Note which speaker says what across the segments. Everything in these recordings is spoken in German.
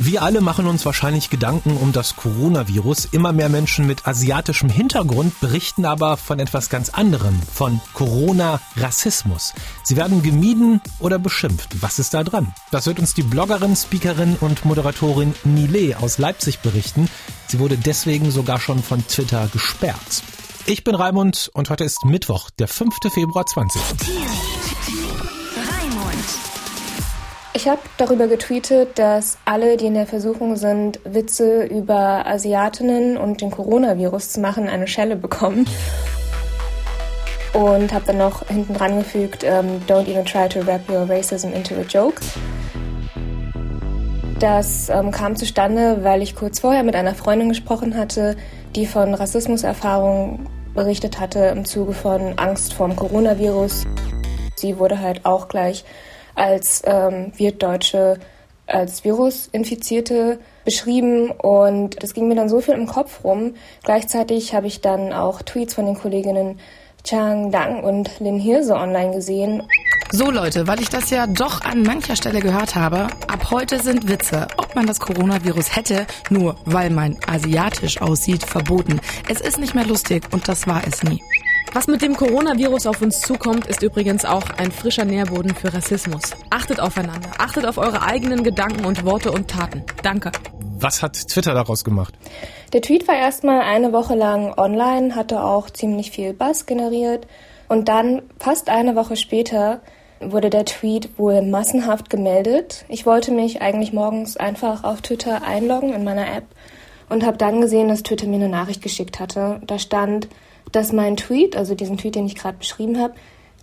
Speaker 1: Wir alle machen uns wahrscheinlich Gedanken um das Coronavirus. Immer mehr Menschen mit asiatischem Hintergrund berichten aber von etwas ganz anderem, von Corona-Rassismus. Sie werden gemieden oder beschimpft. Was ist da dran? Das wird uns die Bloggerin, Speakerin und Moderatorin Nile aus Leipzig berichten. Sie wurde deswegen sogar schon von Twitter gesperrt. Ich bin Raimund und heute ist Mittwoch, der 5. Februar 20.
Speaker 2: Ich habe darüber getweetet, dass alle, die in der Versuchung sind, Witze über Asiatinnen und den Coronavirus zu machen, eine Schelle bekommen. Und habe dann noch hinten dran gefügt, um, ähm, don't even try to wrap your racism into a joke. Das ähm, kam zustande, weil ich kurz vorher mit einer Freundin gesprochen hatte, die von Rassismuserfahrungen berichtet hatte im Zuge von Angst vorm Coronavirus. Sie wurde halt auch gleich als ähm, Wirtdeutsche, als Virusinfizierte beschrieben und das ging mir dann so viel im Kopf rum. Gleichzeitig habe ich dann auch Tweets von den Kolleginnen Chang Dang und Lin Hirse online gesehen.
Speaker 3: So Leute, weil ich das ja doch an mancher Stelle gehört habe, ab heute sind Witze, ob man das Coronavirus hätte, nur weil man asiatisch aussieht, verboten. Es ist nicht mehr lustig und das war es nie.
Speaker 4: Was mit dem Coronavirus auf uns zukommt, ist übrigens auch ein frischer Nährboden für Rassismus. Achtet aufeinander, achtet auf eure eigenen Gedanken und Worte und Taten. Danke.
Speaker 1: Was hat Twitter daraus gemacht?
Speaker 2: Der Tweet war erstmal eine Woche lang online, hatte auch ziemlich viel Buzz generiert und dann fast eine Woche später wurde der Tweet wohl massenhaft gemeldet. Ich wollte mich eigentlich morgens einfach auf Twitter einloggen in meiner App und habe dann gesehen, dass Twitter mir eine Nachricht geschickt hatte. Da stand, dass mein Tweet, also diesen Tweet, den ich gerade beschrieben habe,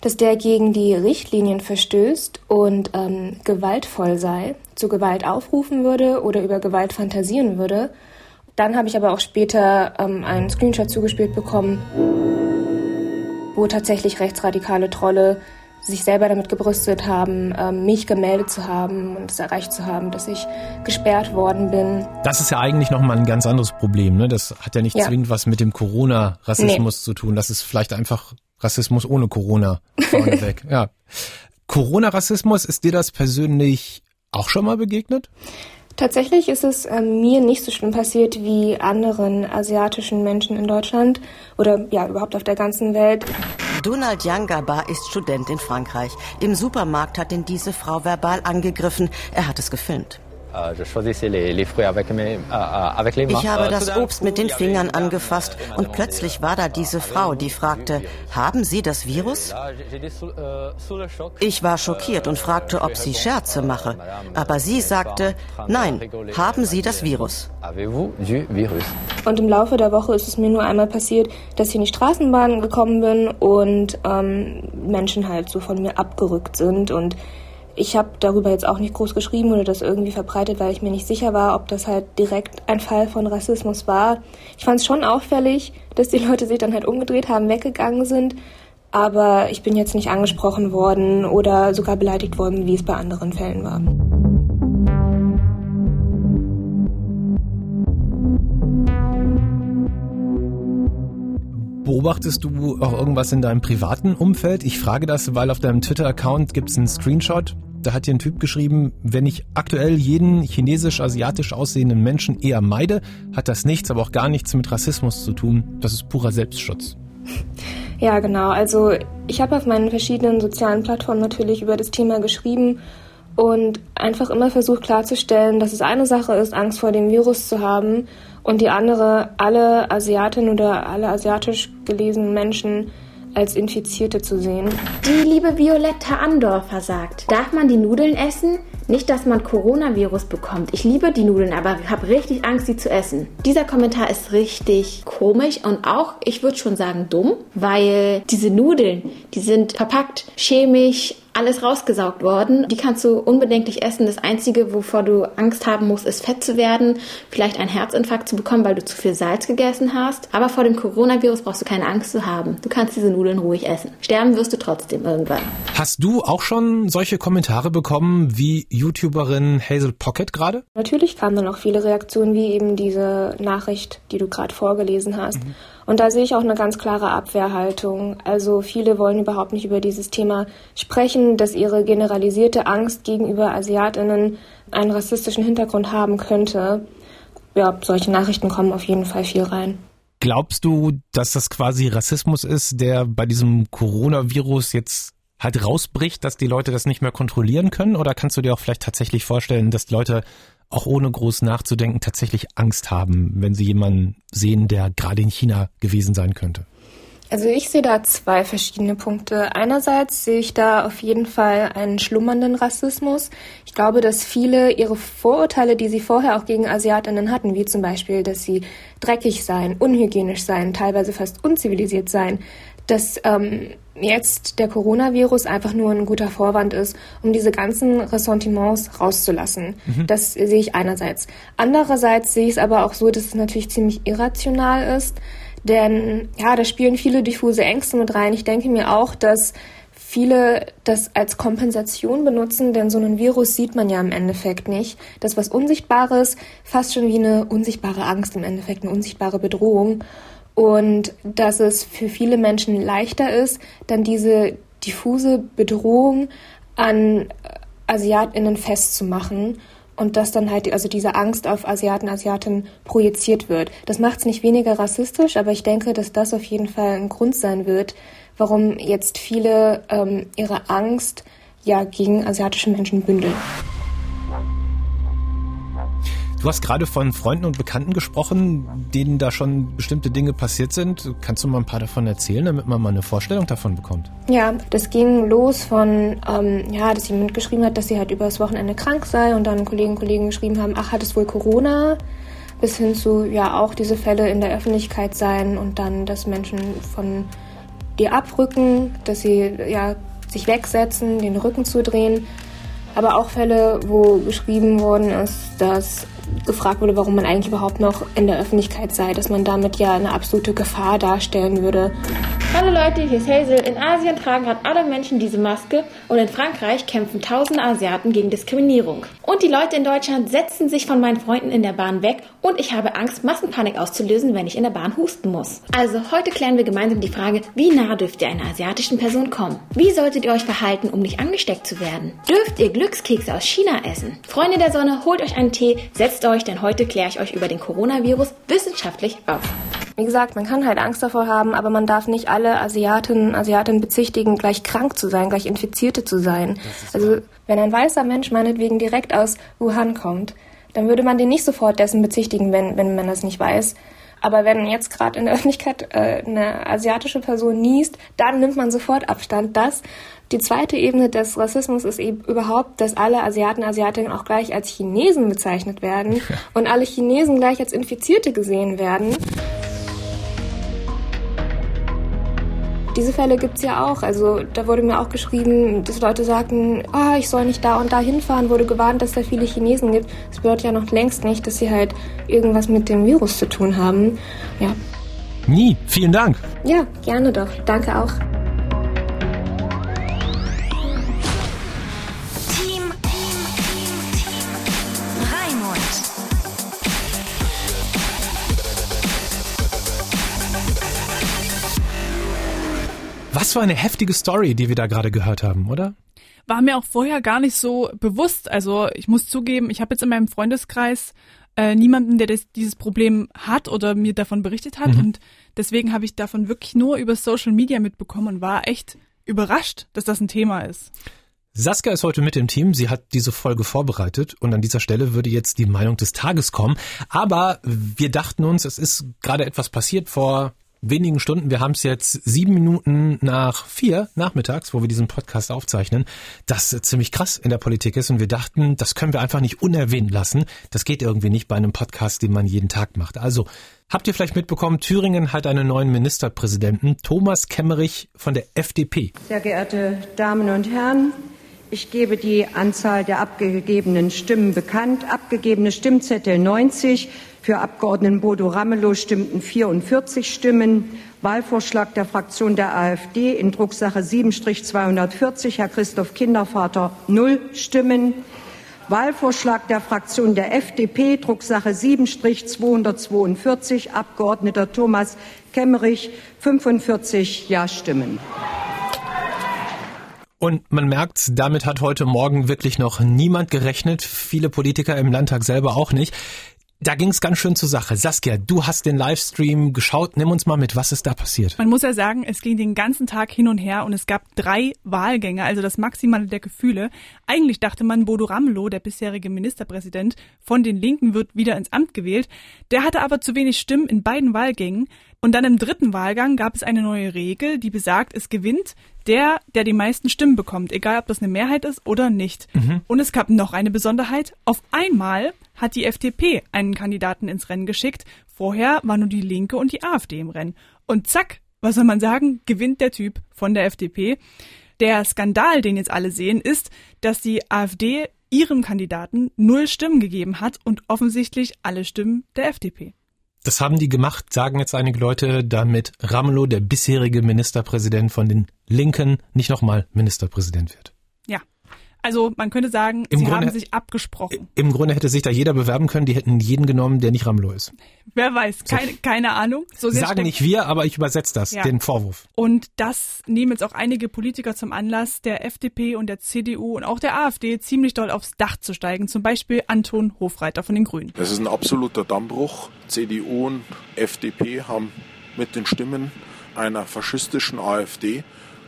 Speaker 2: dass der gegen die Richtlinien verstößt und ähm, gewaltvoll sei, zu Gewalt aufrufen würde oder über Gewalt fantasieren würde. Dann habe ich aber auch später ähm, einen Screenshot zugespielt bekommen, wo tatsächlich rechtsradikale Trolle sich selber damit gebrüstet haben, ähm, mich gemeldet zu haben und es erreicht zu haben, dass ich gesperrt worden bin.
Speaker 1: Das ist ja eigentlich nochmal ein ganz anderes Problem. Ne? Das hat ja nicht ja. zwingend was mit dem Corona-Rassismus nee. zu tun. Das ist vielleicht einfach Rassismus ohne Corona vorneweg. ja. Corona-Rassismus, ist dir das persönlich auch schon mal begegnet?
Speaker 2: Tatsächlich ist es äh, mir nicht so schlimm passiert wie anderen asiatischen Menschen in Deutschland oder ja überhaupt auf der ganzen Welt.
Speaker 5: Donald Yangaba ist Student in Frankreich. Im Supermarkt hat ihn diese Frau verbal angegriffen. Er hat es gefilmt.
Speaker 6: Euh, euh, euh,
Speaker 5: ich habe das Obst mit den Fingern angefasst und plötzlich war da diese Frau, die fragte, haben Sie das Virus? Ich war schockiert und fragte, ob sie Scherze mache. Aber sie sagte, nein, haben Sie das Virus?
Speaker 2: Und im Laufe der Woche ist es mir nur einmal passiert, dass ich in die Straßenbahn gekommen bin und ähm, Menschen halt so von mir abgerückt sind und ich habe darüber jetzt auch nicht groß geschrieben oder das irgendwie verbreitet, weil ich mir nicht sicher war, ob das halt direkt ein Fall von Rassismus war. Ich fand es schon auffällig, dass die Leute sich dann halt umgedreht haben, weggegangen sind. Aber ich bin jetzt nicht angesprochen worden oder sogar beleidigt worden, wie es bei anderen Fällen war.
Speaker 1: Beobachtest du auch irgendwas in deinem privaten Umfeld? Ich frage das, weil auf deinem Twitter-Account gibt es einen Screenshot. Da hat dir ein Typ geschrieben, wenn ich aktuell jeden chinesisch-asiatisch aussehenden Menschen eher meide, hat das nichts, aber auch gar nichts mit Rassismus zu tun. Das ist purer Selbstschutz.
Speaker 2: Ja, genau. Also ich habe auf meinen verschiedenen sozialen Plattformen natürlich über das Thema geschrieben und einfach immer versucht klarzustellen, dass es eine Sache ist, Angst vor dem Virus zu haben und die andere, alle Asiatinnen oder alle asiatisch gelesenen Menschen als Infizierte zu sehen.
Speaker 7: Die liebe Violetta Andorfer sagt, darf man die Nudeln essen? Nicht, dass man Coronavirus bekommt. Ich liebe die Nudeln, aber habe richtig Angst, sie zu essen. Dieser Kommentar ist richtig komisch und auch, ich würde schon sagen, dumm, weil diese Nudeln, die sind verpackt chemisch alles rausgesaugt worden. Die kannst du unbedenklich essen. Das Einzige, wovor du Angst haben musst, ist fett zu werden, vielleicht einen Herzinfarkt zu bekommen, weil du zu viel Salz gegessen hast. Aber vor dem Coronavirus brauchst du keine Angst zu haben. Du kannst diese Nudeln ruhig essen. Sterben wirst du trotzdem irgendwann.
Speaker 1: Hast du auch schon solche Kommentare bekommen wie YouTuberin Hazel Pocket gerade?
Speaker 2: Natürlich kamen dann auch viele Reaktionen wie eben diese Nachricht, die du gerade vorgelesen hast. Mhm. Und da sehe ich auch eine ganz klare Abwehrhaltung. Also viele wollen überhaupt nicht über dieses Thema sprechen, dass ihre generalisierte Angst gegenüber Asiatinnen einen rassistischen Hintergrund haben könnte. Ja, solche Nachrichten kommen auf jeden Fall viel rein.
Speaker 1: Glaubst du, dass das quasi Rassismus ist, der bei diesem Coronavirus jetzt halt rausbricht, dass die Leute das nicht mehr kontrollieren können? Oder kannst du dir auch vielleicht tatsächlich vorstellen, dass Leute auch ohne groß nachzudenken tatsächlich Angst haben, wenn sie jemanden sehen, der gerade in China gewesen sein könnte?
Speaker 2: Also ich sehe da zwei verschiedene Punkte. Einerseits sehe ich da auf jeden Fall einen schlummernden Rassismus. Ich glaube, dass viele ihre Vorurteile, die sie vorher auch gegen Asiatinnen hatten, wie zum Beispiel, dass sie dreckig seien, unhygienisch seien, teilweise fast unzivilisiert seien, dass ähm, jetzt der Coronavirus einfach nur ein guter Vorwand ist, um diese ganzen Ressentiments rauszulassen. Mhm. Das sehe ich einerseits. Andererseits sehe ich es aber auch so, dass es natürlich ziemlich irrational ist denn ja, da spielen viele diffuse Ängste mit rein. Ich denke mir auch, dass viele das als Kompensation benutzen, denn so ein Virus sieht man ja im Endeffekt nicht. Das was Unsichtbares, fast schon wie eine unsichtbare Angst im Endeffekt, eine unsichtbare Bedrohung. Und dass es für viele Menschen leichter ist, dann diese diffuse Bedrohung an AsiatInnen festzumachen und dass dann halt also diese Angst auf Asiaten, Asiatinnen projiziert wird. Das macht es nicht weniger rassistisch, aber ich denke, dass das auf jeden Fall ein Grund sein wird, warum jetzt viele ähm, ihre Angst ja gegen asiatische Menschen bündeln.
Speaker 1: Du hast gerade von Freunden und Bekannten gesprochen, denen da schon bestimmte Dinge passiert sind. Kannst du mal ein paar davon erzählen, damit man mal eine Vorstellung davon bekommt?
Speaker 2: Ja, das ging los von, ähm, ja, dass jemand geschrieben hat, dass sie halt übers Wochenende krank sei und dann Kollegen und Kollegen geschrieben haben, ach, hat es wohl Corona? Bis hin zu, ja, auch diese Fälle in der Öffentlichkeit sein und dann, dass Menschen von dir abrücken, dass sie, ja, sich wegsetzen, den Rücken zudrehen. Aber auch Fälle, wo geschrieben worden ist, dass gefragt wurde, warum man eigentlich überhaupt noch in der Öffentlichkeit sei, dass man damit ja eine absolute Gefahr darstellen würde.
Speaker 7: Hallo Leute, hier ist Hazel. In Asien tragen gerade alle Menschen diese Maske und in Frankreich kämpfen tausende Asiaten gegen Diskriminierung. Und die Leute in Deutschland setzen sich von meinen Freunden in der Bahn weg und ich habe Angst, Massenpanik auszulösen, wenn ich in der Bahn husten muss. Also heute klären wir gemeinsam die Frage, wie nah dürft ihr einer asiatischen Person kommen? Wie solltet ihr euch verhalten, um nicht angesteckt zu werden? Dürft ihr Glückskekse aus China essen? Freunde der Sonne, holt euch einen Tee, setzt euch, denn heute kläre ich euch über den Coronavirus wissenschaftlich auf.
Speaker 2: Wie gesagt, man kann halt Angst davor haben, aber man darf nicht alle Asiatinnen, Asiatinnen bezichtigen, gleich krank zu sein, gleich Infizierte zu sein. Also wenn ein weißer Mensch meinetwegen direkt aus Wuhan kommt, dann würde man den nicht sofort dessen bezichtigen, wenn, wenn man das nicht weiß. Aber wenn jetzt gerade in der Öffentlichkeit äh, eine asiatische Person niest, dann nimmt man sofort Abstand. Das die zweite Ebene des Rassismus ist eben überhaupt, dass alle Asiaten, Asiatinnen auch gleich als Chinesen bezeichnet werden und alle Chinesen gleich als Infizierte gesehen werden. Diese Fälle gibt es ja auch. Also da wurde mir auch geschrieben, dass Leute sagten, oh, ich soll nicht da und da hinfahren, wurde gewarnt, dass da viele Chinesen gibt. Das bedeutet ja noch längst nicht, dass sie halt irgendwas mit dem Virus zu tun haben. Ja.
Speaker 1: Nie. Vielen Dank.
Speaker 2: Ja, gerne doch. Danke auch.
Speaker 1: Für eine heftige Story, die wir da gerade gehört haben, oder?
Speaker 8: War mir auch vorher gar nicht so bewusst. Also ich muss zugeben, ich habe jetzt in meinem Freundeskreis äh, niemanden, der das, dieses Problem hat oder mir davon berichtet hat. Mhm. Und deswegen habe ich davon wirklich nur über Social Media mitbekommen und war echt überrascht, dass das ein Thema ist.
Speaker 1: Saskia ist heute mit im Team. Sie hat diese Folge vorbereitet und an dieser Stelle würde jetzt die Meinung des Tages kommen. Aber wir dachten uns, es ist gerade etwas passiert vor wenigen Stunden. Wir haben es jetzt sieben Minuten nach vier nachmittags, wo wir diesen Podcast aufzeichnen, das ziemlich krass in der Politik ist. Und wir dachten, das können wir einfach nicht unerwähnt lassen. Das geht irgendwie nicht bei einem Podcast, den man jeden Tag macht. Also habt ihr vielleicht mitbekommen, Thüringen hat einen neuen Ministerpräsidenten, Thomas Kemmerich von der FDP.
Speaker 9: Sehr geehrte Damen und Herren, ich gebe die Anzahl der abgegebenen Stimmen bekannt. Abgegebene Stimmzettel 90, für Abgeordneten Bodo Ramelow stimmten 44 Stimmen. Wahlvorschlag der Fraktion der AfD in Drucksache 7-240, Herr Christoph Kindervater, null Stimmen. Wahlvorschlag der Fraktion der FDP, Drucksache 7-242, Abgeordneter Thomas Kemmerich, 45 Ja-Stimmen.
Speaker 1: Und man merkt, damit hat heute Morgen wirklich noch niemand gerechnet. Viele Politiker im Landtag selber auch nicht. Da ging es ganz schön zur Sache. Saskia, du hast den Livestream geschaut. Nimm uns mal mit, was ist da passiert?
Speaker 8: Man muss ja sagen, es ging den ganzen Tag hin und her und es gab drei Wahlgänge, also das Maximale der Gefühle. Eigentlich dachte man, Bodo Ramelow, der bisherige Ministerpräsident von den Linken, wird wieder ins Amt gewählt. Der hatte aber zu wenig Stimmen in beiden Wahlgängen. Und dann im dritten Wahlgang gab es eine neue Regel, die besagt, es gewinnt der, der die meisten Stimmen bekommt, egal ob das eine Mehrheit ist oder nicht. Mhm. Und es gab noch eine Besonderheit. Auf einmal hat die FDP einen Kandidaten ins Rennen geschickt. Vorher war nur die Linke und die AfD im Rennen. Und zack, was soll man sagen, gewinnt der Typ von der FDP. Der Skandal, den jetzt alle sehen, ist, dass die AfD ihrem Kandidaten null Stimmen gegeben hat und offensichtlich alle Stimmen der FDP.
Speaker 1: Das haben die gemacht, sagen jetzt einige Leute, damit Ramelow, der bisherige Ministerpräsident von den Linken, nicht nochmal Ministerpräsident wird.
Speaker 8: Ja. Also man könnte sagen, Im sie Grunde, haben sich abgesprochen.
Speaker 1: Im Grunde hätte sich da jeder bewerben können, die hätten jeden genommen, der nicht Ramelow ist.
Speaker 8: Wer weiß, keine, so. keine Ahnung.
Speaker 1: So Sagen nicht wir, aber ich übersetze das, ja. den Vorwurf.
Speaker 8: Und das nehmen jetzt auch einige Politiker zum Anlass, der FDP und der CDU und auch der AfD ziemlich doll aufs Dach zu steigen. Zum Beispiel Anton Hofreiter von den Grünen.
Speaker 10: Das ist ein absoluter Dammbruch. CDU und FDP haben mit den Stimmen einer faschistischen AfD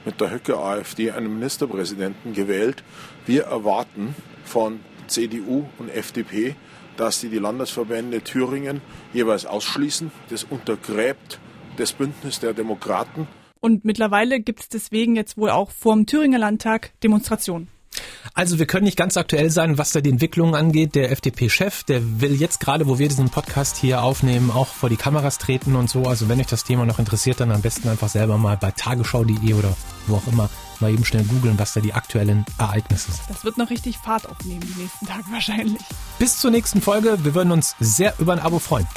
Speaker 10: mit der Höcke AfD einen Ministerpräsidenten gewählt. Wir erwarten von CDU und FDP, dass sie die Landesverbände Thüringen jeweils ausschließen. Das untergräbt das Bündnis der Demokraten.
Speaker 8: Und mittlerweile gibt es deswegen jetzt wohl auch vor dem Thüringer Landtag Demonstrationen.
Speaker 1: Also wir können nicht ganz aktuell sein, was da die Entwicklungen angeht. Der FDP-Chef, der will jetzt gerade, wo wir diesen Podcast hier aufnehmen, auch vor die Kameras treten und so. Also wenn euch das Thema noch interessiert, dann am besten einfach selber mal bei tagesschau.de oder wo auch immer mal eben schnell googeln, was da die aktuellen Ereignisse sind.
Speaker 8: Das wird noch richtig Fahrt aufnehmen die nächsten Tage wahrscheinlich.
Speaker 1: Bis zur nächsten Folge. Wir würden uns sehr über ein Abo freuen.